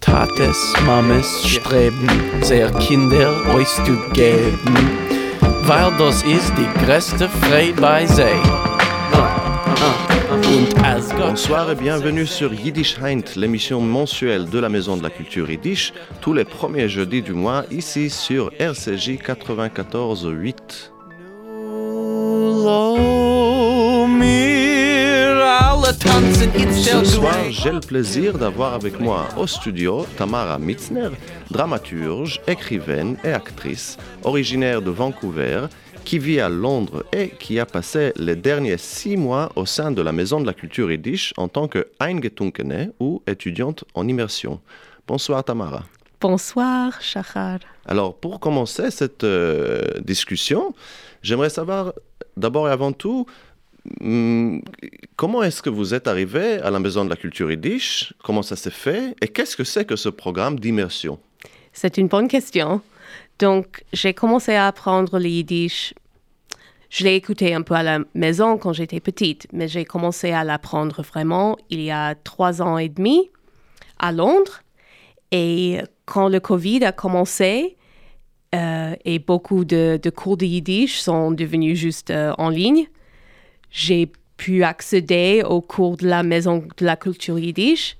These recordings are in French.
Tates, Mames streben, sehr Kinder euch zu geben, weil das ist die größte Freude bei. Bonsoir et bienvenue sur Yiddish Heint, l'émission mensuelle de la Maison de la Culture Yiddish, tous les premiers jeudis du mois, ici sur RCJ 94.8. Ce soir, j'ai le plaisir d'avoir avec moi au studio Tamara Mitzner, dramaturge, écrivaine et actrice, originaire de Vancouver, qui vit à Londres et qui a passé les derniers six mois au sein de la Maison de la Culture Yiddish en tant que Eingetunkene ou étudiante en immersion. Bonsoir Tamara. Bonsoir Shachar. Alors pour commencer cette euh, discussion, j'aimerais savoir d'abord et avant tout comment est-ce que vous êtes arrivé à la Maison de la Culture Yiddish? Comment ça s'est fait? Et qu'est-ce que c'est que ce programme d'immersion? C'est une bonne question. Donc, j'ai commencé à apprendre le Yiddish. Je l'ai écouté un peu à la maison quand j'étais petite, mais j'ai commencé à l'apprendre vraiment il y a trois ans et demi à Londres. Et quand le Covid a commencé, euh, et beaucoup de, cours de Yiddish sont devenus juste euh, en ligne, j'ai pu accéder au cours de la Maison de la Culture Yiddish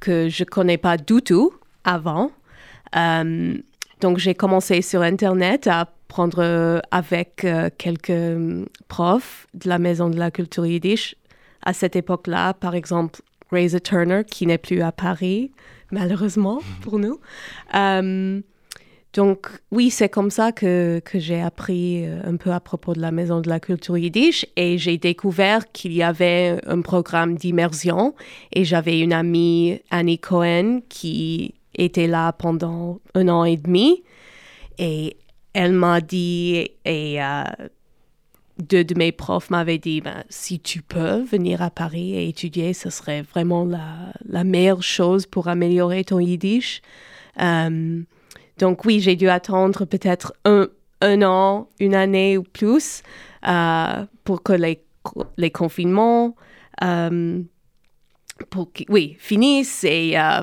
que je ne connais pas du tout avant. Euh, donc, j'ai commencé sur Internet à apprendre avec euh, quelques profs de la Maison de la Culture Yiddish. À cette époque-là, par exemple, Razor Turner, qui n'est plus à Paris, malheureusement pour nous. Euh, donc oui, c'est comme ça que, que j'ai appris euh, un peu à propos de la Maison de la Culture Yiddish. Et j'ai découvert qu'il y avait un programme d'immersion. Et j'avais une amie, Annie Cohen, qui était là pendant un an et demi. Et elle m'a dit et euh, deux de mes profs m'avaient dit ben, si tu peux venir à Paris et étudier, ce serait vraiment la, meilleure chose pour améliorer ton Yiddish. Euh, donc oui, j'ai dû attendre peut-être un, an, une année ou plus euh, pour que les, les confinements euh, oui, finissent et euh,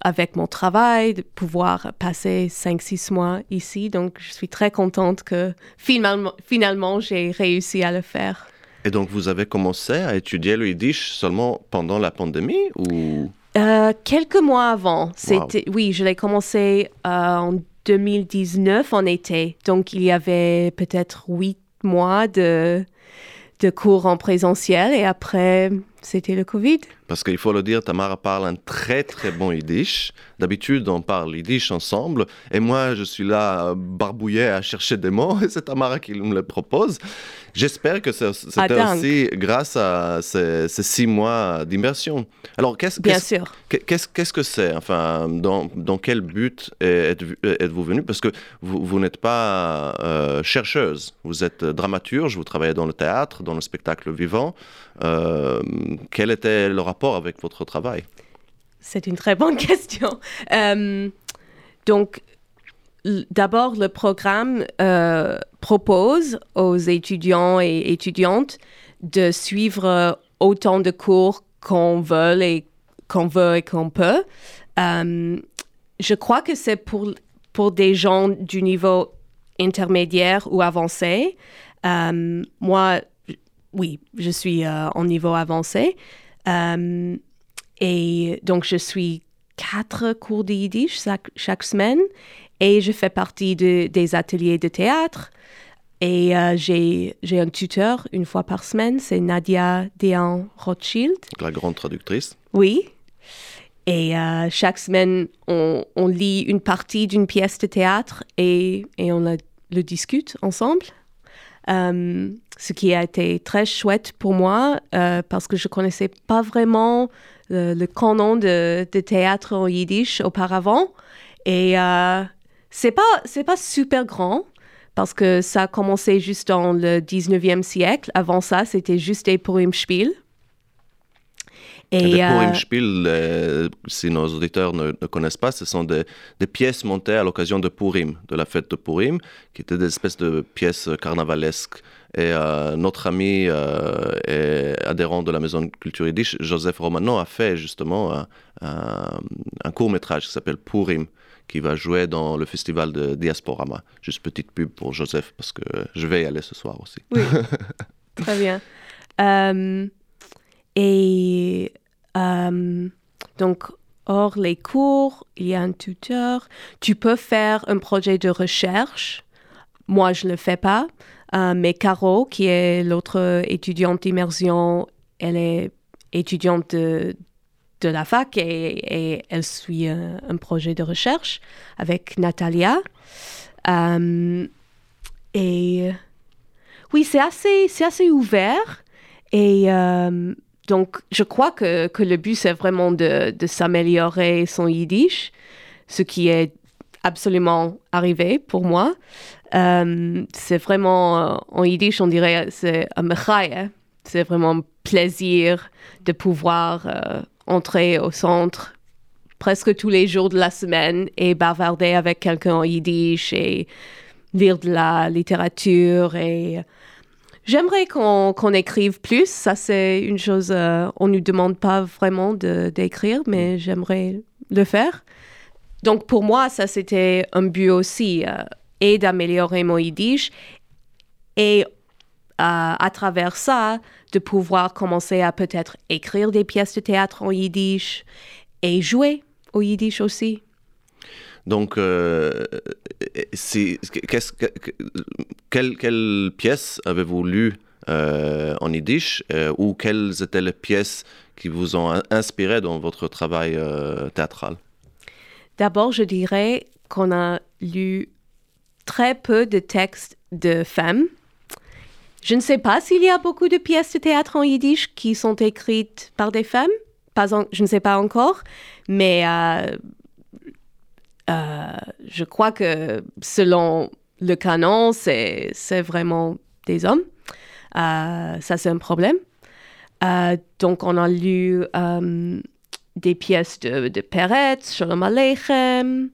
avec mon travail, de pouvoir passer 5-6 mois ici. Donc je suis très contente que finalement, finalement j'ai réussi à le faire. Et donc vous avez commencé à étudier le yiddish seulement pendant la pandémie ou? Euh, quelques mois avant. C'était, Oui, je l'ai commencé euh, en 2019 en été. Donc, il y avait peut-être huit mois de, de cours en présentiel et après, c'était le Covid. Parce qu'il faut le dire, Tamara parle un très très bon yiddish. D'habitude, on parle yiddish ensemble. Et moi, je suis là, barbouillé à chercher des mots. Et c'est Tamara qui me le propose. J'espère que c'était ah, aussi grâce à ces, six mois d'immersion. Alors, qu'est-ce qu'est-ce que c'est? Enfin, dans, dans, quel but êtes-vous venu? Parce que vous, vous n'êtes pas euh, chercheuse. Vous êtes dramaturge, vous travaillez dans le théâtre, dans le spectacle vivant. Euh, quel était le rapport avec votre travail? C'est une très bonne question. Euh, donc, d'abord, le programme euh, propose aux étudiants et étudiantes de suivre autant de cours qu'on veut et qu'on veut et qu'on peut. je crois que c'est pour, pour des gens du niveau intermédiaire ou avancé. moi, oui, je suis euh, en niveau avancé. Euh, et donc, je suis quatre cours de yiddish chaque, semaine et je fais partie de, des ateliers de théâtre. Et euh, j'ai un tuteur une fois par semaine, c'est Nadia Dean Rothschild. La grande traductrice. Oui. Et chaque semaine, on, on, lit une partie d'une pièce de théâtre et, et on le discute ensemble. Euh, ce qui a été très chouette pour moi euh, parce que je connaissais pas vraiment le, canon de, théâtre en yiddish auparavant. Et euh, c'est pas, pas super grand parce que ça a commencé juste dans le 19e siècle. Avant ça, c'était juste des Purim-Spiel. Et, les Purim-Spiel, euh, si nos auditeurs ne, connaissent pas, ce sont des, pièces montées à l'occasion de Purim, de la fête de Purim, qui étaient des espèces de pièces carnavalesques. Et euh, notre ami euh, et adhérent de la Maison de Culture Yiddish, Joseph Romano, a fait justement un, un- un court-métrage qui s'appelle Purim, qui va jouer dans le festival de Diasporama. Juste petite pub pour Joseph, parce que je vais y aller ce soir aussi. Oui, très bien. Euh, et donc, hors les cours, il y a un tuteur. Tu peux faire un projet de recherche. Moi, je ne le fais pas. Euh, mais Caro, qui est l'autre étudiante d'immersion, elle est étudiante de, de la fac et, elle suit un, projet de recherche avec Natalia. Euh, et oui, c'est assez, assez ouvert. Et euh, donc, je crois que, le but, c'est vraiment de, s'améliorer son yiddish, ce qui est absolument arrivé pour moi. Euh, c'est vraiment, euh, en yiddish, on dirait, c'est un mechaya. C'est vraiment un plaisir de pouvoir euh, entrer au centre presque tous les jours de la semaine et bavarder avec quelqu'un en yiddish et lire de la littérature et j'aimerais qu'on qu'on écrive plus. Ça, c'est une chose, euh, on ne nous demande pas vraiment d'écrire, mais j'aimerais le faire. Donc, pour moi, ça, c'était un but aussi, euh, et d'améliorer mon yiddish et euh, à travers ça, de pouvoir commencer à peut-être écrire des pièces de théâtre en yiddish et jouer au yiddish aussi. Donc, euh, c'est- qu'est-ce que- que- quelle, pièce avez-vous lu euh, en yiddish euh, ou quelles étaient les pièces qui vous ont in- inspiré dans votre travail euh, théâtral? D'abord, je dirais qu'on a lu très peu de textes de femmes. Je ne sais pas s'il y a beaucoup de pièces de théâtre en yiddish qui sont écrites par des femmes. Pas je ne sais pas encore, mais je crois que selon le canon, c'est vraiment des hommes. Euh, ça, c'est un problème. Euh, donc, on a lu euh, des pièces de, de Peretz, Shalom Aleichem,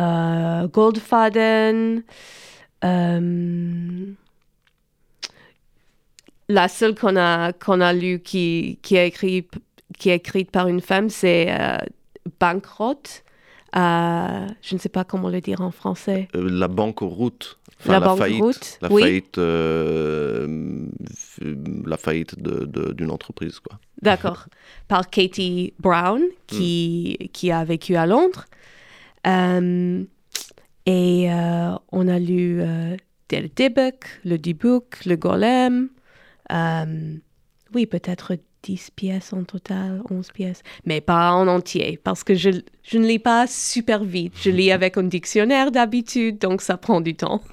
euh, Goldfaden. euh, la seule qu'on a, qu'on a lue qui, qui, est écrit, qui écrite par une femme, c'est euh, Bankrott. Euh, je ne sais pas comment le dire en français. Euh, La banqueroute, La la, faillite, banqueroute, la oui. faillite, euh, la faillite d'une entreprise, quoi. D'accord. Par Katie Brown, qui, qui a vécu à Londres. Euh, et on a lu Der Dybbuk, le Dybbuk, le Golem. Oui, peut-être 10 pièces en total, 11 pièces, mais pas en entier, parce que je, je ne lis pas super vite. Je lis avec un dictionnaire d'habitude, donc ça prend du temps.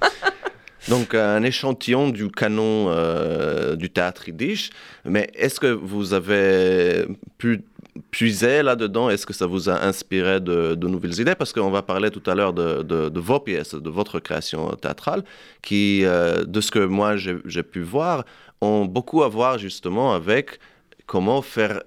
Donc un échantillon du canon euh, du théâtre yiddish, mais est-ce que vous avez pu puiser là-dedans? Est-ce que ça vous a inspiré de, nouvelles idées? Parce qu'on va parler tout à l'heure de, de- vos pièces, de votre création théâtrale, qui, euh, de ce que moi j'ai pu voir, ont beaucoup à voir justement avec comment faire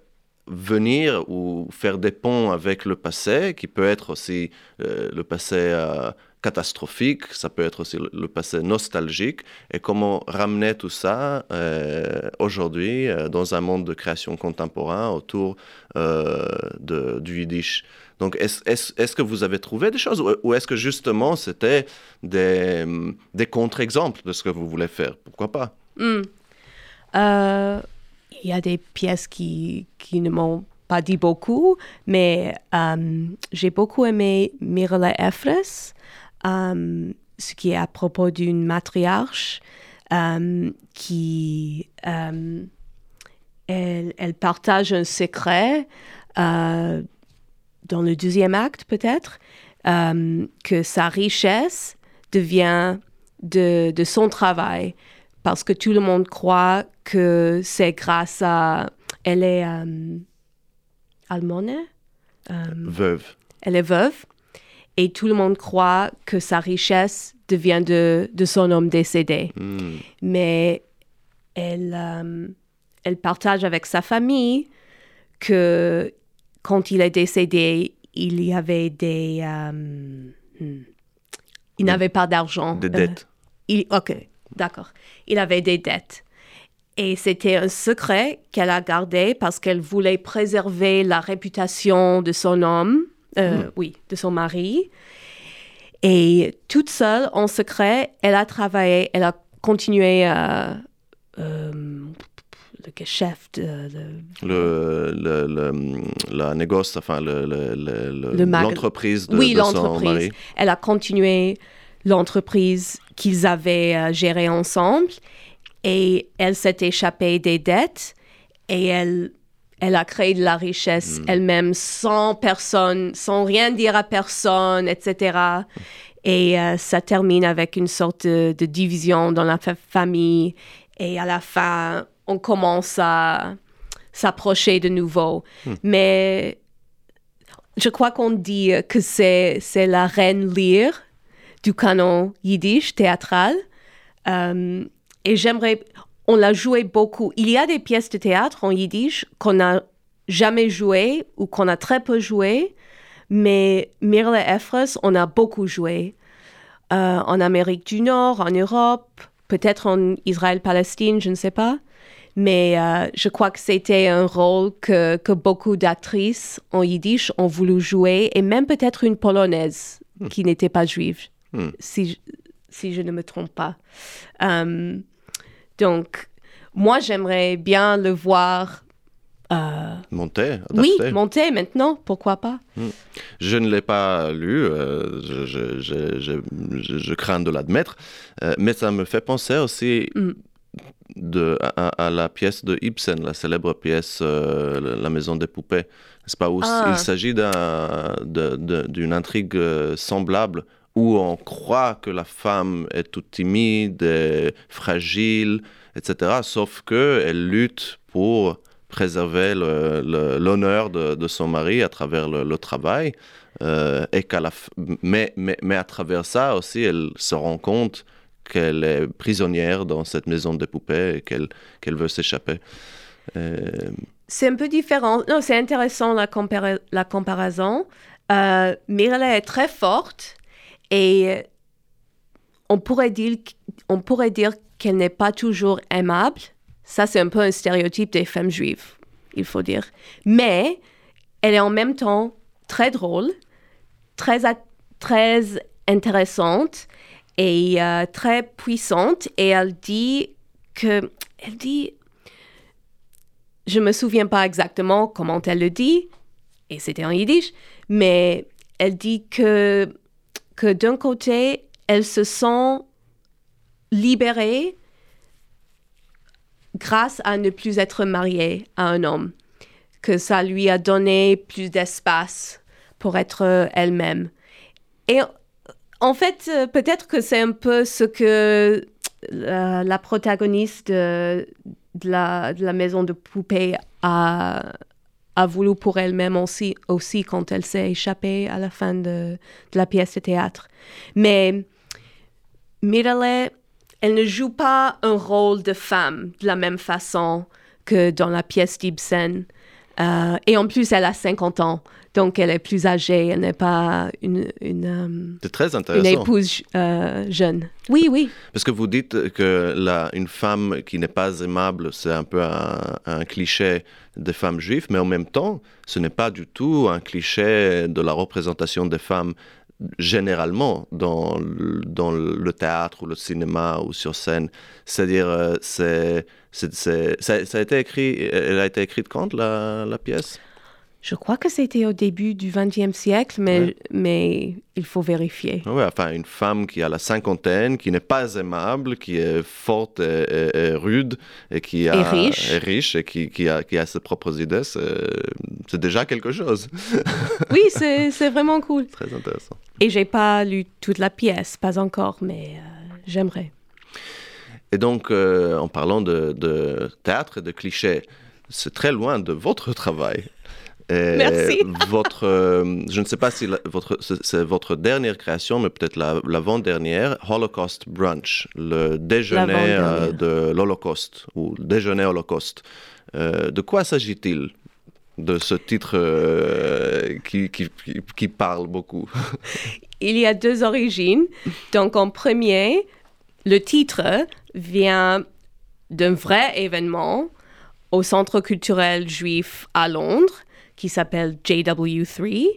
venir ou faire des ponts avec le passé, qui peut être aussi euh, le passé euh, catastrophique, ça peut être aussi le, passé nostalgique, et comment ramener tout ça euh, aujourd'hui dans un monde de création contemporain autour de, du yiddish. Donc, est-ce que vous avez trouvé des choses ou, est-ce que justement c'était des, des contre-exemples de ce que vous voulez faire? Pourquoi pas? Hmm. Il y a des pièces qui, qui ne m'ont pas dit beaucoup, mais euh, j'ai beaucoup aimé Mirela Efres, euh, ce qui est à propos d'une matriarche euh, qui elle, partage un secret dans le deuxième acte peut-être, que sa richesse devient de, de son travail parce que tout le monde croit que c'est grâce à... Elle est euh, allemande, euh, Veuve. elle est veuve, et tout le monde croit que sa richesse devient de, de son homme décédé. Hmm. Mais elle, euh, elle partage avec sa famille que quand il est décédé, il y avait des... euh, hmm, il n'avait pas d'argent. Des dettes. il, ok. D'accord. Il avait des dettes. Et c'était un secret qu'elle a gardé parce qu'elle voulait préserver la réputation de son homme, euh, oui, de son mari. Et toute seule, en secret, elle a travaillé, elle a continué à... Euh, le chef de, le, le, le, la négoce, enfin l'entreprise de, oui, de son mari. Elle a continué l'entreprise qu'ils avaient euh, gérée ensemble et elle s'est échappée des dettes et elle, elle a créé de la richesse Hmm. elle-même sans personne, sans rien dire à personne, etc. Et euh, ça termine avec une sorte de, de division dans la fa- famille et à la fin, on commence à s'approcher de nouveau. Mais je crois qu'on dit que c'est, c'est la reine Lear du canon yiddish théâtral. Euh, et j'aimerais, on l'a joué beaucoup. Il y a des pièces de théâtre en yiddish qu'on n'a jamais jouées ou qu'on a très peu jouées, mais Mirle Efres, on a beaucoup joué. Euh, en Amérique du Nord, en Europe, peut-être en Israël-Palestine, je ne sais pas. Mais euh, je crois que c'était un rôle que, que beaucoup d'actrices en yiddish ont voulu jouer, et même peut-être une polonaise qui n'était pas juive, Hmm. si, je- si je ne me trompe pas. Euh, donc, moi, j'aimerais bien le voir, euh, Monté, oui, monter maintenant, pourquoi pas. Je ne l'ai pas lu, euh, je, je- je- je- je- je crains de l'admettre, mais ça me fait penser aussi Mm. de, à, à la pièce de Ibsen, la célèbre pièce La- maison des poupées. Pas où Ah. il s'agit d'une intrigue semblable où on croit que la femme est toute timide, fragile, etc. Sauf que elle lutte pour préserver l'honneur de, de son mari à travers le, travail. euh, et qu'à la mais, mais, mais à travers ça aussi, elle se rend compte qu'elle est prisonnière dans cette maison des poupées et qu'elle qu'elle veut s'échapper. Euh, C'est un peu différent. Non, c'est intéressant la, compara- la comparaison. Euh, est très forte et euh, on pourrait dire, on pourrait dire qu'elle n'est pas toujours aimable. Ça, c'est un peu un stéréotype des femmes juives, il faut dire. Mais elle est en même temps très drôle, très, très intéressante et euh, très puissante. Et elle dit que... Elle dit je me souviens pas exactement comment elle le dit, et c'était en yiddish, mais elle dit que, que d'un côté, elle se sent libérée grâce à ne plus être mariée à un homme, que ça lui a donné plus d'espace pour être euh, elle-même. Et en fait, euh, peut-être que c'est un peu ce que la, la protagoniste de, de la, de la maison de poupée a, a voulu pour elle-même aussi, aussi quand elle s'est échappée à la fin de, la pièce de théâtre. Mais Mirale, elle ne joue pas un rôle de femme de la même façon que dans la pièce d'Ibsen. Euh, et en plus, elle a 50 ans, donc elle est plus âgée, elle n'est pas une, une, euh, très une épouse euh, jeune. Oui, oui. Parce que vous dites que la, une femme qui n'est pas aimable, c'est un peu un, un cliché des femmes juives, mais en même temps, ce n'est pas du tout un cliché de la représentation des femmes généralement dans, le- dans le théâtre ou le cinéma ou sur scène. C'est-à-dire, euh, c'est, ça, ça a été écrit, elle a été écrite quand la, la pièce? Je crois que c'était au début du XXe siècle, mais, Ouais. mais il faut vérifier. Oui, enfin, une femme qui a la cinquantaine, qui n'est pas aimable, qui est forte et, et- et rude, et qui a, Et riche. et riche, et qui, qui a, qui a ses propres idées, c'est déjà quelque chose. Oui, c'est c'est vraiment cool. Très intéressant. Et j'ai pas lu toute la pièce, pas encore, mais euh, j'aimerais. Et donc, euh, en parlant de, de théâtre et de clichés, c'est très loin de votre travail. Et Merci. Votre, euh, je ne sais pas si la- votre, c'est votre dernière création, mais peut-être la- l'avant-dernière, Holocaust Brunch, le déjeuner euh, de l'Holocauste, ou le déjeuner Holocauste. Euh, de quoi s'agit-il de ce titre euh, qui- qui parle beaucoup? Il y a deux origines. Donc, en premier, le titre vient d'un vrai événement au Centre culturel juif à Londres qui s'appelle JW3.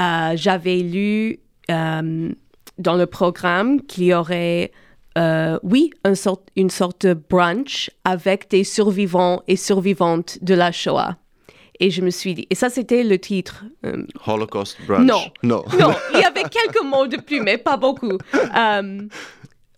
Euh, J'avais lu euh, dans le programme qu'il y aurait, euh, oui, une sorte de brunch avec des survivants et survivantes de la Shoah. Et je me suis dit, et ça c'était le titre. euh, Holocaust brunch. Non. Non. non, il y avait quelques mots de plus, mais pas beaucoup.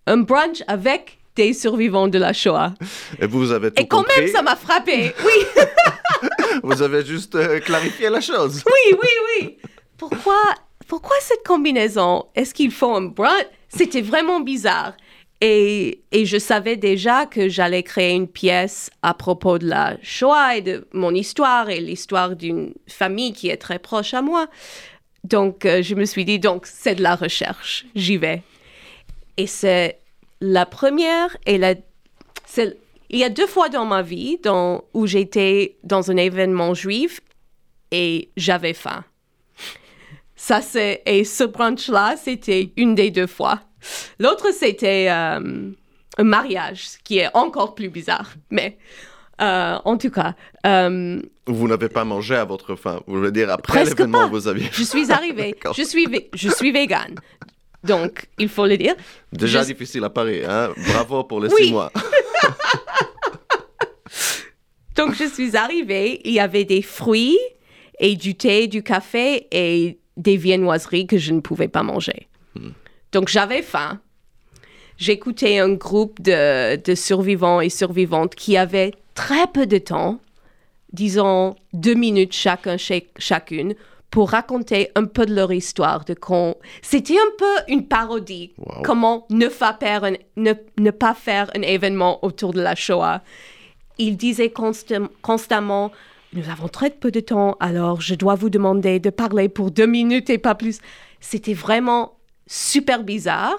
Un brunch avec des survivants de la Shoah. Et vous avez tout Et quand compris. même, ça m'a frappé. Oui, Vous avez juste euh, clarifié la chose. oui, oui, oui. Pourquoi, pourquoi cette combinaison? Est-ce qu'il faut un brunch C'était vraiment bizarre. Et, et je savais déjà que j'allais créer une pièce à propos de la Shoah et de mon histoire et l'histoire d'une famille qui est très proche à moi. Donc, euh, je me suis dit, donc, c'est de la recherche. J'y vais. Et c'est la première et la... Il y a deux fois dans ma vie dans, où j'étais dans un événement juif et j'avais faim. Ça, c'est... Et ce brunch-là, c'était une des deux fois. L'autre, c'était euh, un mariage, ce qui est encore plus bizarre. Mais euh, en tout cas, euh, Vous n'avez pas mangé à votre faim. Vous voulez dire après l'événement, vous aviez je suis arrivée. Je, suis je suis végane. Donc, il faut le dire. déjà Je- difficile à Paris. Hein? Bravo pour les Oui. six mois. Donc, je suis arrivée, il y avait des fruits et du thé, du café et des viennoiseries que je ne pouvais pas manger. Donc, j'avais faim. J'écoutais un groupe de, de survivants et survivantes qui avaient très peu de temps, disons deux minutes chacun, chac- chacune, pour raconter un peu de leur histoire. De con... C'était un peu une parodie. Wow. Comment ne pas, faire un, ne, ne pas faire un événement autour de la Shoah. Il disait constam- constamment Nous avons très peu de temps, alors je dois vous demander de parler pour deux minutes et pas plus. C'était vraiment super bizarre.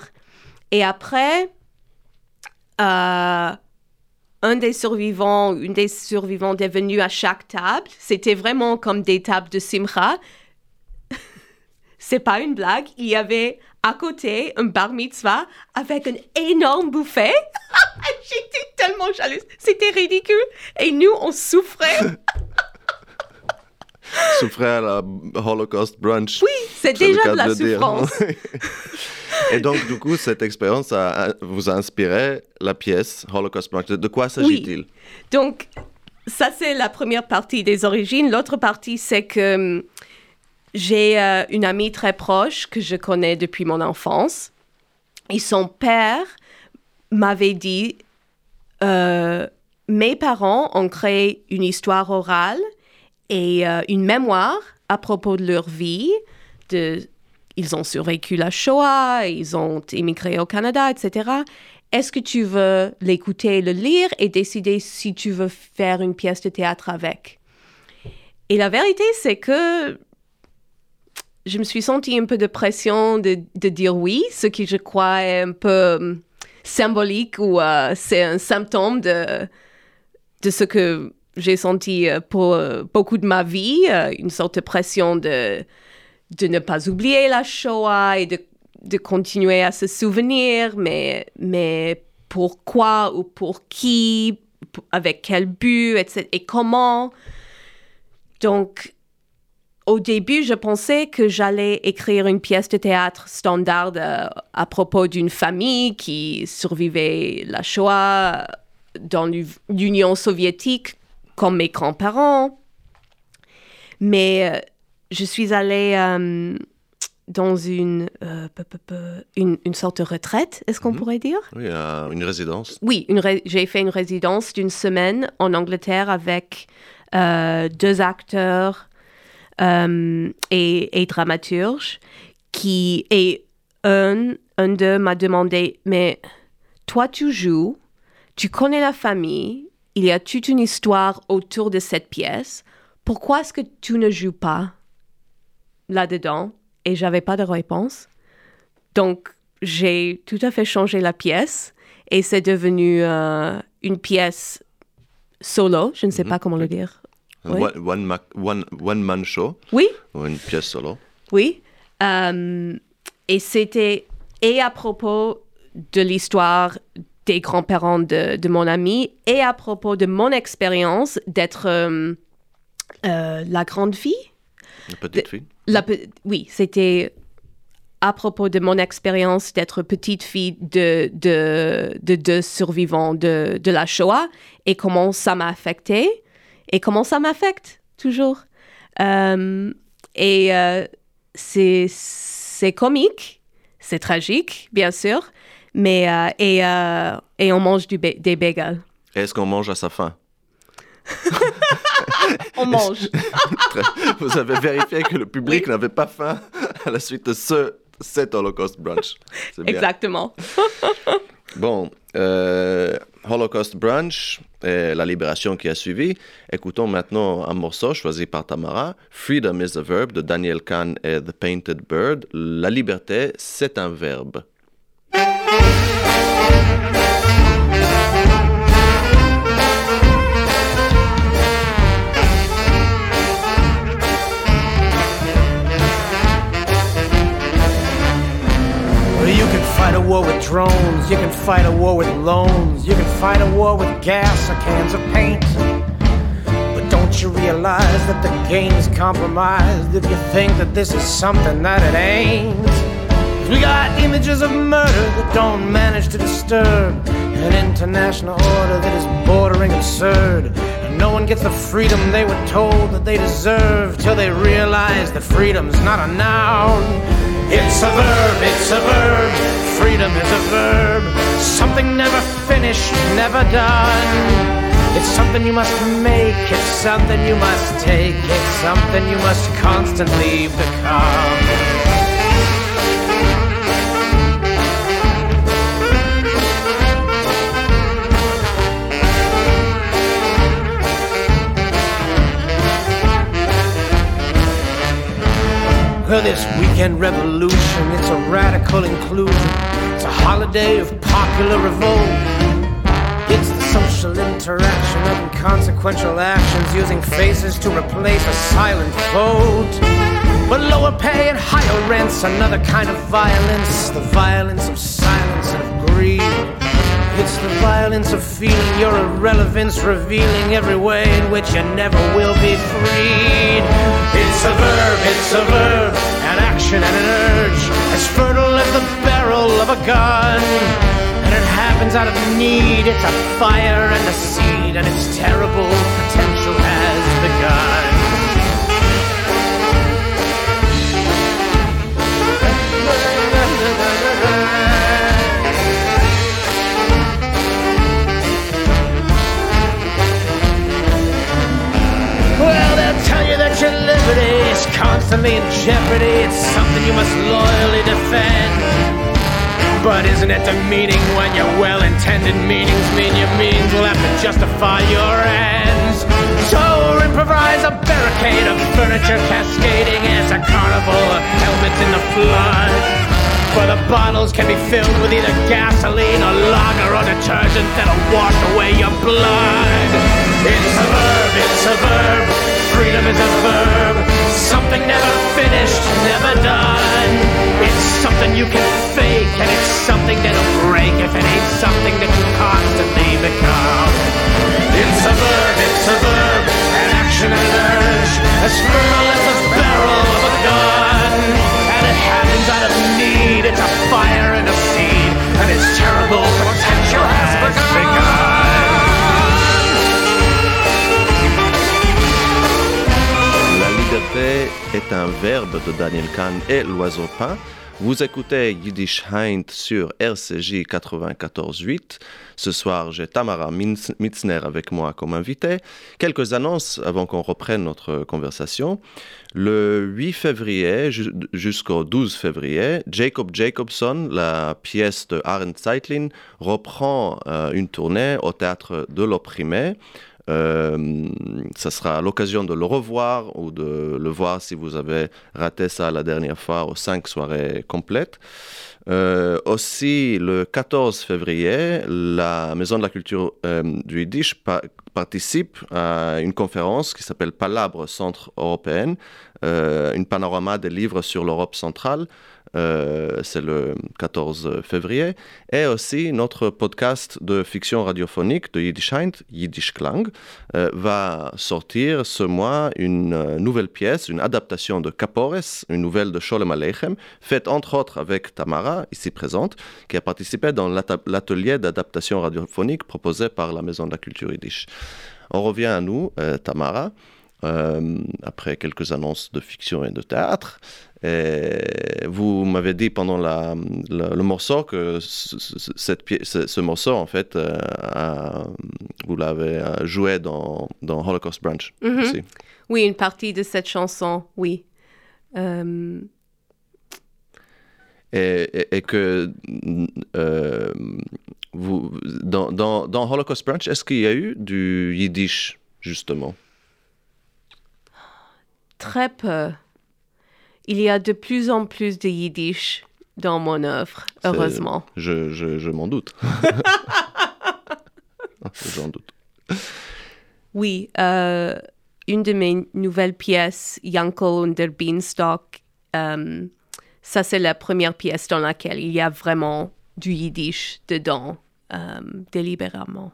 Et après, euh, un des survivants, une des survivantes est venue à chaque table. C'était vraiment comme des tables de Simcha. C'est pas une blague. Il y avait à côté un bar mitzvah avec un énorme buffet. J'étais tellement jalouse. C'était ridicule. Et nous, on souffrait. Souffrez à la Holocaust brunch. Oui, c'est déjà de la souffrance. Et donc, du coup, cette expérience a- a- vous a inspiré la pièce Holocaust Brunch. De quoi s'agit-il? Donc, ça, c'est la première partie des origines. L'autre partie, c'est que hum, j'ai euh, une amie très proche que je connais depuis mon enfance. Et son père m'avait dit, euh, mes parents ont créé une histoire orale et euh, une mémoire à propos de leur vie. Ils ont survécu la Shoah, ils ont immigré au Canada, etc. Est-ce que tu veux l'écouter, le lire et décider si tu veux faire une pièce de théâtre avec? Et la vérité, c'est que je me suis sentie un peu de pression de, de dire oui, ce qui je crois est un peu hum, symbolique ou euh, c'est un symptôme de, de ce que j'ai senti euh, pour euh, beaucoup de ma vie, euh, une sorte de pression de, de ne pas oublier la Shoah et de, de continuer à se souvenir, mais, mais pourquoi ou pour qui, avec quel but, etc. et comment. Donc, au début, je pensais que j'allais écrire une pièce de théâtre standard euh, à propos d'une famille qui survivait la Shoah dans l'U- l'Union soviétique, comme mes grands-parents. Mais euh, je suis allée euh, dans une, une, une sorte de retraite, est-ce qu'on Mhm. pourrait dire? Oui, une résidence. oui, ré- j'ai fait une résidence d'une semaine en Angleterre avec deux acteurs euh, et, et dramaturges qui et un, un d'eux m'a demandé mais toi tu joues, tu connais la famille, il y a toute une histoire autour de cette pièce. Pourquoi est-ce que tu ne joues pas là-dedans? Et j'avais pas de réponse. Donc j'ai tout à fait changé la pièce et c'est devenu euh, une pièce solo, je ne sais Mhm. pas comment le dire. Oui. One, one, ma- one- one man show, Oui, ou une pièce solo. oui. Euh, et c'était et à propos de l'histoire des grands-parents de, de mon ami et à propos de mon expérience d'être euh, euh, la grande fille. Une petite fille. La oui, c'était à propos de mon expérience d'être petite fille de, de, de deux survivants de, de la Shoah et comment ça m'a affecté et comment ça m'affecte? Toujours. Euh, et euh, c'est, c'est comique, c'est tragique, bien sûr, mais euh, et, euh, et on mange du ba- des bagels. Est-ce qu'on mange à sa faim? On mange. Vous avez vérifié que le public n'avait pas faim à la suite de ce, cet Holocaust brunch. Exactement. Bon, euh, Holocaust Brunch et la libération qui a suivi. Écoutons maintenant un morceau choisi par Tamara, Freedom is a Verb de Daniel Kahn et The Painted Bird. La liberté, c'est un verbe. Fight a war with drones, you can fight a war with loans, you can fight a war with gas or cans of paint. But don't you realize that the game's compromised if you think that this is something that it ain't? 'Cause We got images of murder that don't manage to disturb an international order that is bordering absurd. And no one gets the freedom they were told that they deserve till they realize that freedom's not a noun. It's a verb, it's a verb. Freedom is a verb. Something never finished, never done. It's something you must make, it's something you must take, it's something you must constantly become. Well, this weekend revolution, it's a radical inclusion. It's a holiday of popular revolt. It's the social interaction of inconsequential actions using faces to replace a silent vote. But lower pay and higher rents, another kind of violence, the violence of silence. It's the violence of feeling your irrelevance, revealing every way in which you never will be freed. It's a verb, it's a verb, an action and an urge, as fertile as the barrel of a gun. And it happens out of need, it's a fire and a seed, and its terrible potential has begun. Your liberty is constantly in jeopardy. It's something you must loyally defend. But isn't it demeaning when your well-intended meanings mean your means will have to justify your ends? So improvise a barricade of furniture cascading as a carnival of helmets in the flood. For the bottles can be filled with either gasoline or lager or detergent that'll wash away your blood. It's a verb, it's a verb. Freedom is a verb. Something never finished, never done. It's something you can fake, and it's something that'll break if it ain't something that you constantly become. It's a verb, it's a verb. An action an urge. As fertile as the barrel of a gun. And it happens out of need. It's a fire and a seed. And its terrible potential has begun. Est un verbe de Daniel Kahn et l'oiseau peint. Vous écoutez Yiddish Heint sur RCJ 94.8. Ce soir, j'ai Tamara Mitzner avec moi comme invité. Quelques annonces avant qu'on reprenne notre conversation. Le 8 février ju- jusqu'au 12 février, Jacob Jacobson, la pièce de Arend Zeitlin, reprend euh, une tournée au théâtre de l'opprimé. Euh, ça sera l'occasion de le revoir ou de le voir si vous avez raté ça la dernière fois aux cinq soirées complètes. Euh, aussi, le 14 février, la Maison de la Culture euh, du Yiddish participe à une conférence qui s'appelle Palabre Centre européenne, euh, une panorama des livres sur l'Europe centrale. Euh, c'est le 14 février. Et aussi notre podcast de fiction radiophonique de Yiddishheit, Yiddish Klang, euh, va sortir ce mois une nouvelle pièce, une adaptation de Capores, une nouvelle de Sholem Aleichem, faite entre autres avec Tamara, ici présente, qui a participé dans l'atelier d'adaptation radiophonique proposé par la Maison de la Culture Yiddish. On revient à nous, euh, Tamara, euh, après quelques annonces de fiction et de théâtre. Et vous m'avez dit pendant la, la- le morceau que ce, ce- cette pièce- ce, ce morceau, en fait, euh, a- vous l'avez joué dans, dans Holocaust Branch Mhm. aussi. Oui, une partie de cette chanson, oui. Et, et- et que euh, vous, dans, dans, dans Holocaust Branch, est-ce qu'il y a eu du yiddish, justement? Très peu. Il y a de plus en plus de yiddish dans mon œuvre, heureusement. Je, je, je m'en doute. J'en doute. Oui, euh, une de mes nouvelles pièces, Yankel und der Beanstalk, euh, ça c'est la première pièce dans laquelle il y a vraiment du yiddish dedans, euh, délibérément.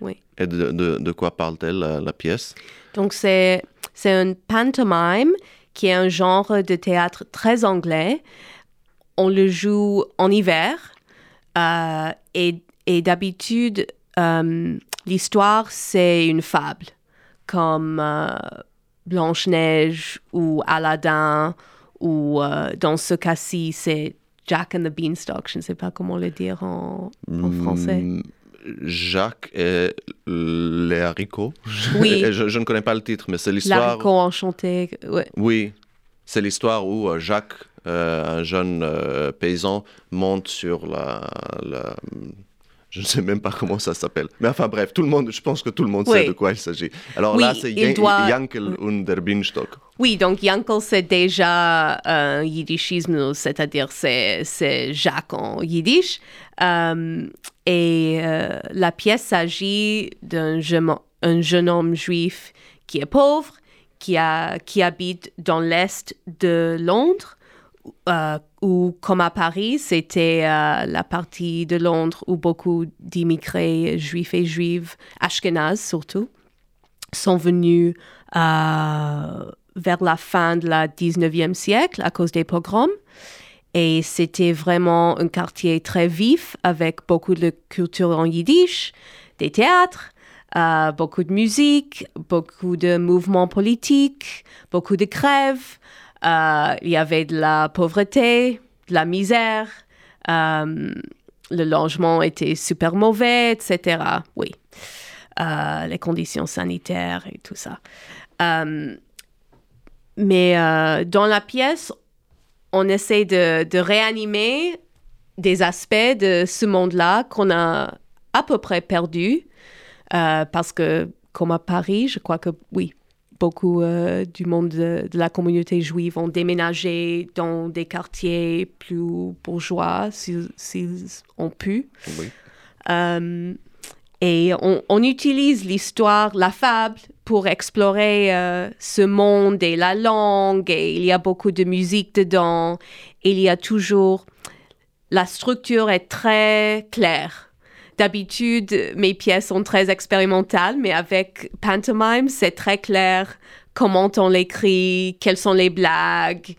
Oui. Et de, de, de quoi parle-t-elle, la, la pièce? Donc c'est c'est un pantomime qui est un genre de théâtre très anglais. On le joue en hiver euh, et, et d'habitude euh, l'histoire c'est une fable comme euh, Blanche-Neige ou Aladdin ou euh, dans ce cas-ci c'est Jack and the Beanstalk. Je ne sais pas comment le dire en, en français. Hmm, Jacques et les haricots. Oui. Je, je ne connais pas le titre, mais c'est l'histoire. L'haricot enchanté. ouais. Oui, c'est l'histoire où euh, Jacques, euh, un jeune euh, paysan, monte sur la, la- Je ne sais même pas comment ça s'appelle. Mais enfin bref, tout le monde, je pense que tout le monde Oui. sait de quoi il s'agit. Alors Oui, là, c'est doit- Jankel und der Bienenstock. Oui, donc Yankel, c'est déjà un yiddishisme, c'est-à-dire c'est, c'est Jacques en yiddish. Euh, et euh, la pièce s'agit d'un jeune, un jeune homme juif qui est pauvre, qui, a, qui habite dans l'est de Londres, euh, où, comme à Paris, c'était euh, la partie de Londres où beaucoup d'immigrés juifs et juives, ashkénazes surtout, sont venus euh, vers la fin de la 19e siècle à cause des pogroms. Et c'était vraiment un quartier très vif avec beaucoup de culture en yiddish, des théâtres, euh, beaucoup de musique, beaucoup de mouvements politiques, beaucoup de grèves. Euh, il y avait de la pauvreté, de la misère. euh, le logement était super mauvais, etc. Oui. Euh, les conditions sanitaires et tout ça. Mais dans la pièce, on essaie de, réanimer des aspects de ce monde-là qu'on a à peu près perdu. parce que, comme à Paris, je crois que oui, beaucoup euh, du monde de, de la communauté juive ont déménagé dans des quartiers plus bourgeois, s'ils ont pu. Oui. Euh, et on, on utilise l'histoire, la fable, pour explorer euh, ce monde et la langue. Et il y a beaucoup de musique dedans. Il y a toujours... La structure est très claire. D'habitude, mes pièces sont très expérimentales, mais avec Pantomime, c'est très clair comment on l'écrit, quelles sont les blagues,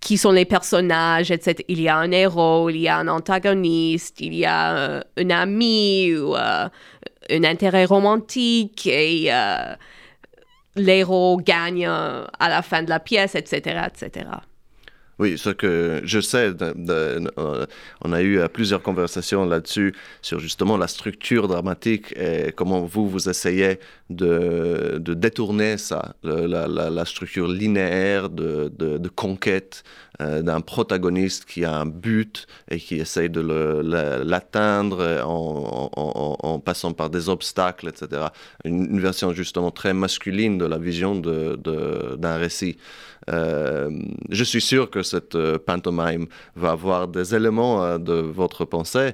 qui sont les personnages, etc. Il y a un héros, il y a un antagoniste, il y a euh, un ami ou euh, un intérêt romantique et euh, l'héros gagne à la fin de la pièce, etc., etc. Oui, ce que je sais, euh, on a eu euh, plusieurs conversations là-dessus, sur justement la structure dramatique et comment vous, vous essayez de, détourner ça, la, structure linéaire de, conquête d'un protagoniste qui a un but et qui essaye de l'atteindre en, passant par des obstacles, etc. Une, version justement très masculine de la vision d'un de, récit. Euh, je suis sûr que cette euh, pantomime va avoir des éléments euh, de votre pensée,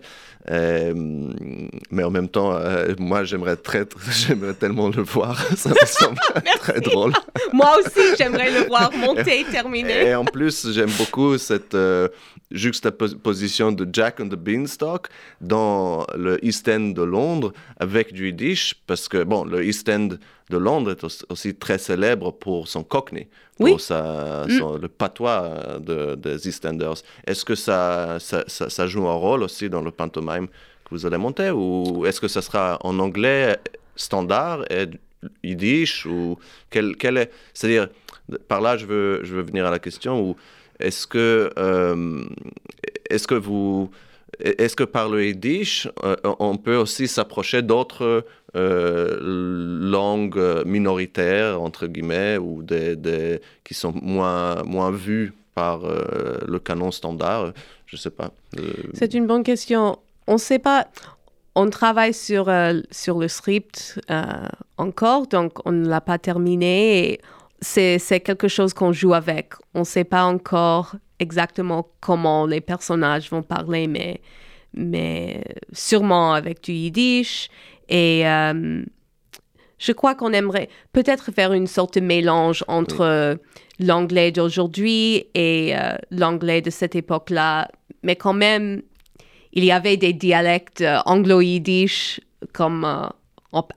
mais en même temps, moi j'aimerais très, j'aimerais tellement le voir. Ça me semble très drôle. moi aussi, j'aimerais le voir monter, terminer. Et en plus, j'aime beaucoup cette juxtaposition de Jack and the Beanstalk dans le East End de Londres avec du Yiddish, parce que bon, le East End de Londres est aussi très célèbre pour son cockney, pour sa, mm. le patois de, des EastEnders. Est-ce que ça, ça, ça, joue un rôle aussi dans le pantomime que vous allez monter ou est-ce que ça sera en anglais standard et yiddish ou quel, quel est... C'est-à-dire, par là, je veux, je veux venir à la question où est-ce que, euh, est-ce que est-ce que par le yiddish, euh, on peut aussi s'approcher d'autres euh, langues minoritaires, entre guillemets, ou des, qui sont moins, moins vues par le canon standard? Je ne sais pas. C'est une bonne question. On ne sait pas. On travaille sur, sur le script encore, donc on ne l'a pas terminé. C'est quelque chose qu'on joue avec. On ne sait pas encore exactement comment les personnages vont parler, mais, mais sûrement avec du yiddish. Et euh, je crois qu'on aimerait peut-être faire une sorte de mélange entre l'anglais d'aujourd'hui et euh, l'anglais de cette époque-là. Mais quand même, il y avait des dialectes euh, anglo-yiddish comme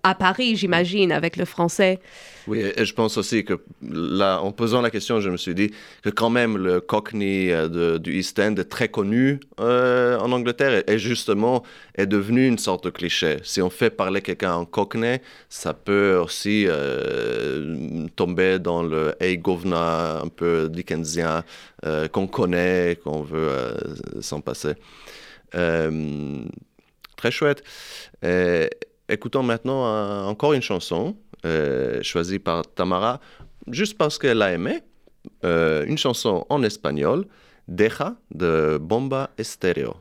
à Paris, j'imagine, avec le français. Oui, et je pense aussi que là, en posant la question, je me suis dit que quand même le Cockney euh, du East End est très connu euh, en Angleterre et, justement est devenu une sorte de cliché. Si on fait parler quelqu'un en Cockney, ça peut aussi euh, tomber dans le Hey Governor un peu dickensien qu'on connaît, qu'on veut s'en passer. très chouette. Écoutons maintenant encore une chanson euh, choisie par Tamara, juste parce qu'elle a aimé, euh, une chanson en espagnol, Deja de Bomba Estéreo.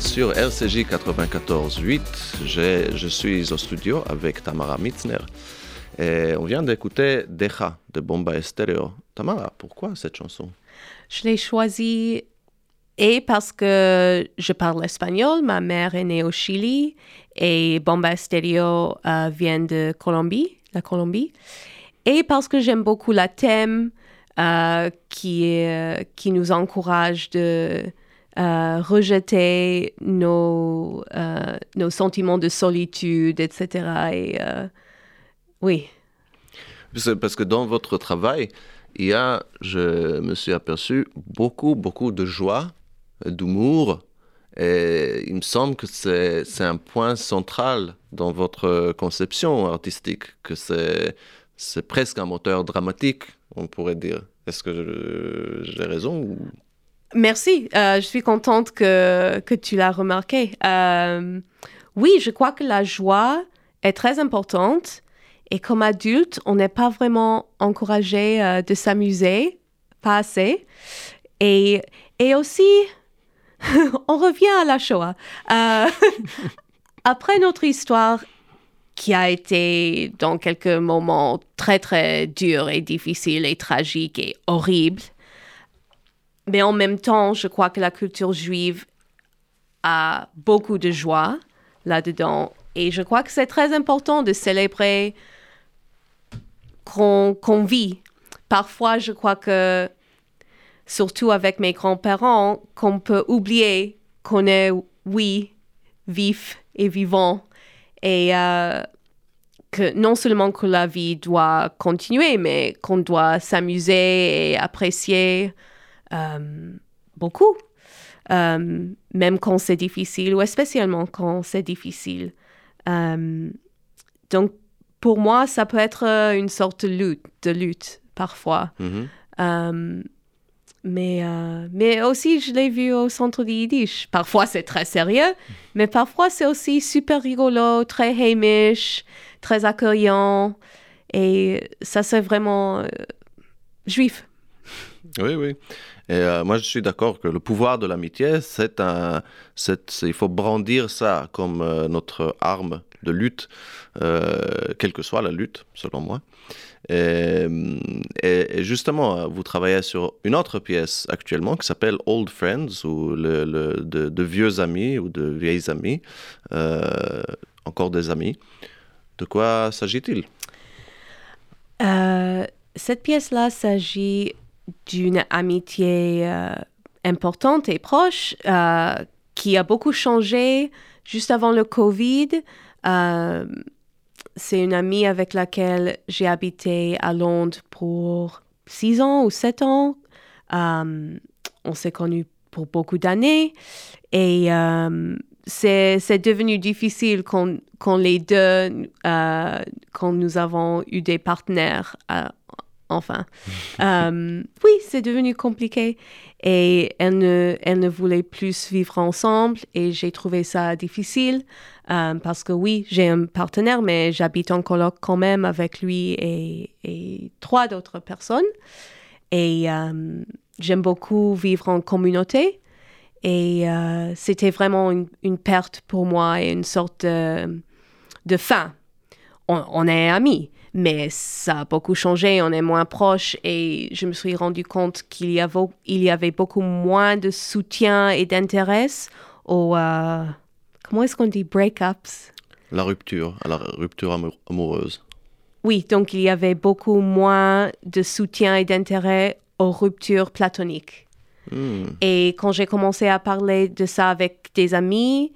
Sur RCJ 94.8. Je, suis au studio avec Tamara Mitzner. On vient d'écouter Deja de Bomba Estéreo. Tamara, pourquoi cette chanson? Je l'ai choisie et parce que je parle espagnol, ma mère est née au Chili et Bomba Estéreo euh, vient de Colombie, la Colombie. Et parce que j'aime beaucoup la thème euh, est, qui nous encourage de euh, rejeter nos, euh, nos sentiments de solitude, etc. Et euh, oui. Parce que dans votre travail, il y a, je me suis aperçu, beaucoup, beaucoup de joie, d'humour. Et il me semble que c'est un point central dans votre conception artistique, que c'est c'est presque un moteur dramatique, on pourrait dire. Est-ce que j'ai raison Merci, euh, je suis contente que, que tu l'as remarqué. Euh, oui, je crois que la joie est très importante et comme adulte, on n'est pas vraiment encouragé euh, de s'amuser, pas assez. Et, et aussi, on revient à la Shoah. Après notre histoire qui a été dans quelques moments très très durs et difficiles et tragiques et horribles, mais en même temps, je crois que la culture juive a beaucoup de joie là-dedans. Et je crois que c'est très important de célébrer qu'on vit. Parfois, je crois que, surtout avec mes grands-parents, qu'on peut oublier qu'on est, oui, vif et vivant. Et euh, que non seulement que la vie doit continuer, mais qu'on doit s'amuser et apprécier euh, beaucoup, Euh, même quand c'est difficile ou spécialement quand c'est difficile. Euh, donc, pour moi, ça peut être une sorte de lutte, de lutte parfois. Mhm. Euh, mais, euh, mais aussi, je l'ai vu au centre du Yiddish. Parfois, c'est très sérieux, mais parfois, c'est aussi super rigolo, très hamish, très accueillant. Et ça, c'est vraiment euh, juif. Oui, oui. Et euh, moi, je suis d'accord que le pouvoir de l'amitié, c'est un, c'est, il faut brandir ça comme euh, notre arme de lutte, euh, quelle que soit la lutte, selon moi. Et, justement, vous travaillez sur une autre pièce actuellement qui s'appelle Old Friends, ou le, le- de, de vieux amis ou de vieilles amies, encore des amis. De quoi s'agit-il? Cette pièce-là s'agit d'une amitié euh, importante et proche euh, qui a beaucoup changé juste avant le Covid. Euh, c'est une amie avec laquelle j'ai habité à Londres pour six ans ou sept ans. On s'est connus pour beaucoup d'années et c'est devenu difficile quand, quand les deux, quand nous avons eu des partenaires, euh, enfin. Euh, oui, c'est devenu compliqué et elle ne, elle ne voulait plus vivre ensemble et j'ai trouvé ça difficile euh, parce que oui, j'ai un partenaire, mais j'habite en coloc quand même avec lui et, trois d'autres personnes. Et euh, j'aime beaucoup vivre en communauté. Et c'était vraiment une, perte pour moi et une sorte de, fin. On est amis, mais ça a beaucoup changé, on est moins proches et je me suis rendu compte qu'il y, avait- il y avait beaucoup moins de soutien et d'intérêt aux... euh, comment est-ce qu'on dit breakups? La rupture, à la rupture amour- amoureuse. Oui, donc il y avait beaucoup moins de soutien et d'intérêt aux ruptures platoniques. Hmm. Et quand j'ai commencé à parler de ça avec des amis,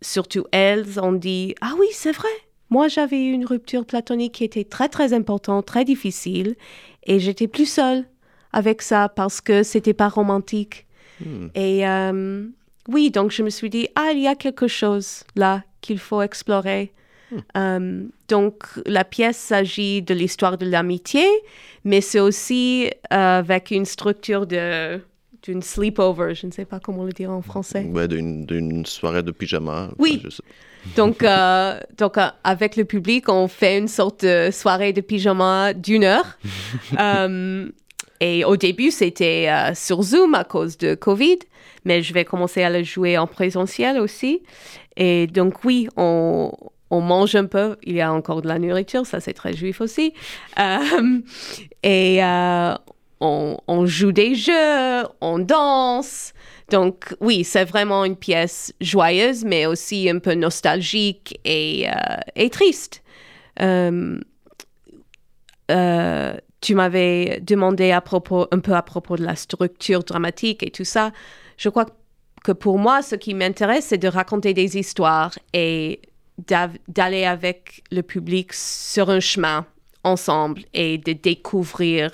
surtout elles, ont dit Ah oui, c'est vrai. Moi, j'avais eu une rupture platonique qui était très, très importante, très difficile. Et j'étais plus seule avec ça parce que c'était pas romantique. Hmm. Et euh, oui, donc je me suis dit Ah, il y a quelque chose là qu'il faut explorer. Euh, donc, la pièce s'agit de l'histoire de l'amitié, mais c'est aussi euh, avec une structure de d'une sleepover, je ne sais pas comment le dire en français. Ouais, d'une, d'une soirée de pyjama. Oui. Je sais- Donc, euh, donc euh, avec le public, on fait une sorte de soirée de pyjama d'une heure. Euh, et au début, c'était euh, sur Zoom à cause de Covid, mais je vais commencer à le jouer en présentiel aussi. Et donc oui, on, on mange un peu. Il y a encore de la nourriture, ça c'est très juif aussi. Et on, on joue des jeux, on danse. Donc oui, c'est vraiment une pièce joyeuse, mais aussi un peu nostalgique et, euh, triste. Euh, euh, tu m'avais demandé à propos, un peu à propos de la structure dramatique et tout ça. Je crois que pour moi, ce qui m'intéresse, c'est de raconter des histoires et d'aller avec le public sur un chemin ensemble et de découvrir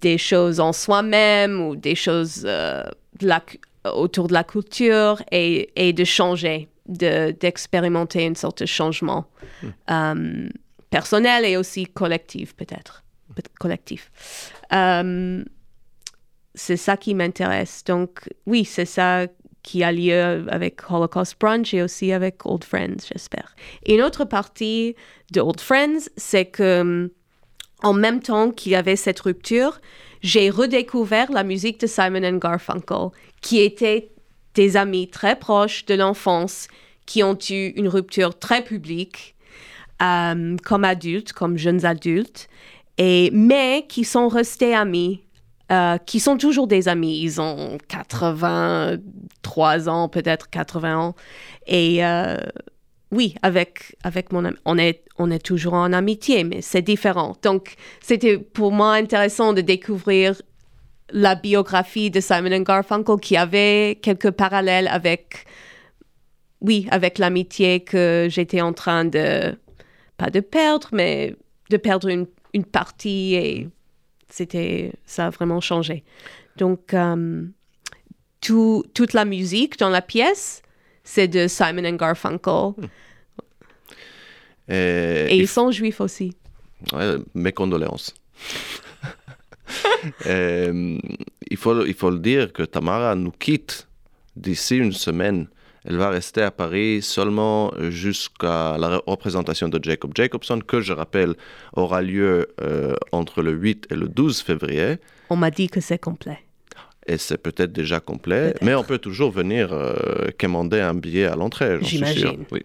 des choses en soi-même ou des choses euh, de la cu- autour de la culture et, et de changer, de- d'expérimenter une sorte de changement euh, personnel et aussi collectif peut-être, Peut- collectif. Euh, c'est ça qui m'intéresse. Donc oui, c'est ça qui a lieu avec Holocaust Brunch et aussi avec Old Friends, j'espère. Une autre partie de Old Friends, c'est que en même temps qu'il y avait cette rupture, j'ai redécouvert la musique de Simon and Garfunkel, qui étaient des amis très proches de l'enfance, qui ont eu une rupture très publique, euh, comme adultes, comme jeunes adultes, et, mais qui sont restés amis, euh, qui sont toujours des amis. Ils ont 83 ans, peut-être 80 ans. Et euh, oui, avec, avec mon ami, on est, on est toujours en amitié, mais c'est différent. Donc, c'était pour moi intéressant de découvrir la biographie de Simon Garfunkel qui avait quelques parallèles avec, oui, avec l'amitié que j'étais en train de, pas de perdre, mais de perdre une, une partie et c'était, ça a vraiment changé. Donc, euh, tout, toute la musique dans la pièce, c'est de Simon and Garfunkel. Et, Et il ils sont juifs aussi. Ouais, mes condoléances. Euh, il, faut, il faut le dire que Tamara nous quitte d'ici une semaine. Elle va rester à Paris seulement jusqu'à la représentation de Jacob Jacobson, que je rappelle aura lieu euh, entre le 8 et le 12 février. On m'a dit que c'est complet. Et c'est peut-être déjà complet, mais on peut toujours venir euh, commander un billet à l'entrée, j'en suis sûr. J'imagine. Oui.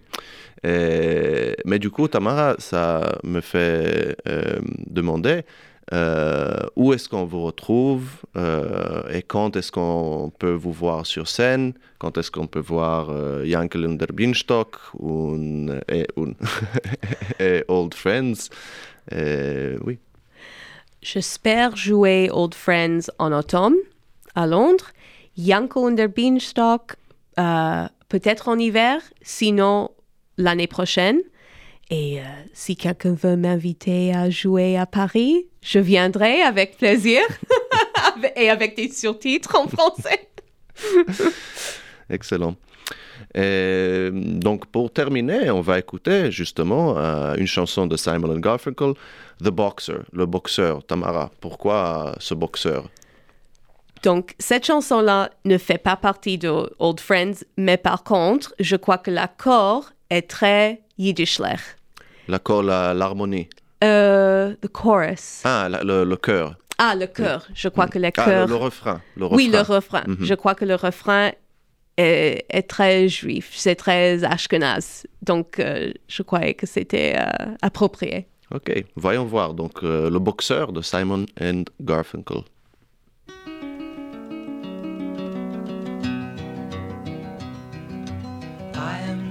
Et- mais du coup, Tamara, ça me fait euh, demander euh, où est-ce qu'on vous retrouve euh, et quand est-ce qu'on peut vous voir sur scène, quand est-ce qu'on peut voir euh, Jankel und der Bienstock und, et, Old Friends? Et oui. J'espère jouer Old Friends en automne à Londres. Janko und der Beanstalk euh, peut-être en hiver, sinon l'année prochaine. Et euh, si quelqu'un veut m'inviter à jouer à Paris, je viendrai avec plaisir et avec des surtitres en français. Excellent. Donc, pour terminer, on va écouter justement euh, une chanson de Simon Garfunkel, The Boxer, le boxeur, Tamara. Pourquoi ce boxeur? Donc, cette chanson-là ne fait pas partie de Old Friends, mais par contre, je crois que l'accord est très yiddishlech. L'accord, la- l'harmonie. Euh, the chorus. Ah, la- le, le chœur. Ah, le chœur. Je crois que le Ah, le, chœur. le refrain. Le oui, le refrain. refrain. Mhm. Je crois que le refrain est, est très juif. C'est très ashkenaz. Donc, euh, je croyais que c'était euh, approprié. Ok, voyons voir. Donc, euh, le boxeur de Simon and Garfunkel.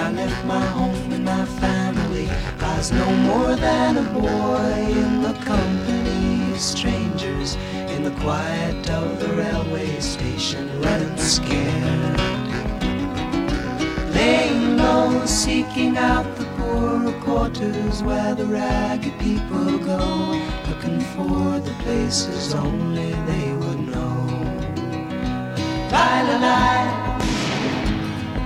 I left my home and my family, I was no more than a boy in the company of strangers in the quiet of the railway station, running scared. Laying low, seeking out the poorer quarters where the ragged people go, looking for the places only they would know.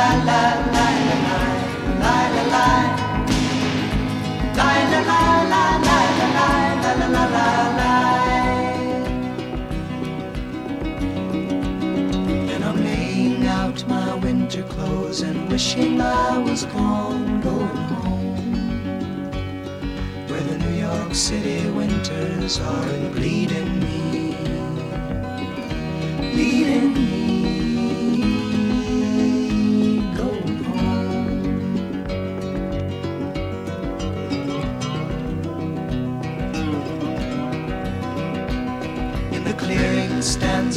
And I'm laying out my winter clothes and wishing I was gone, going home. Where the New York City winters are bleeding me, bleeding me,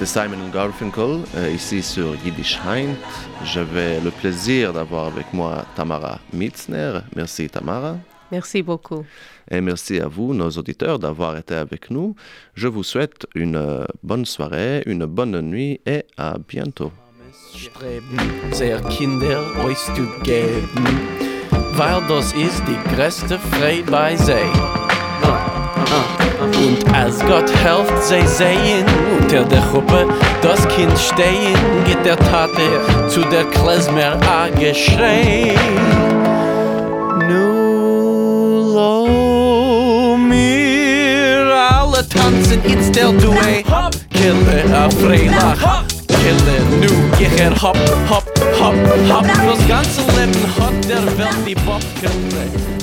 C'était Simon Garfinkel, euh, ici sur Yiddish Heint. J'avais le plaisir d'avoir avec moi Tamara Mitzner. Merci Tamara. Merci beaucoup. Et merci à vous, nos auditeurs, d'avoir été avec nous. Je vous souhaite une euh, bonne soirée, une bonne nuit et à bientôt. Weil das ist die größte Freude bei. Und als Gott helft sie sehen, unter der Gruppe das Kind stehen, geht der Tate zu der Klezmer a geschrei. Nu lo mir alle tanzen, it's der Duet. Kille a Freilach. Kille, nu geh er hopp, hopp, hopp, hopp. Das ganze Leben hat der Welt die Bob gekriegt.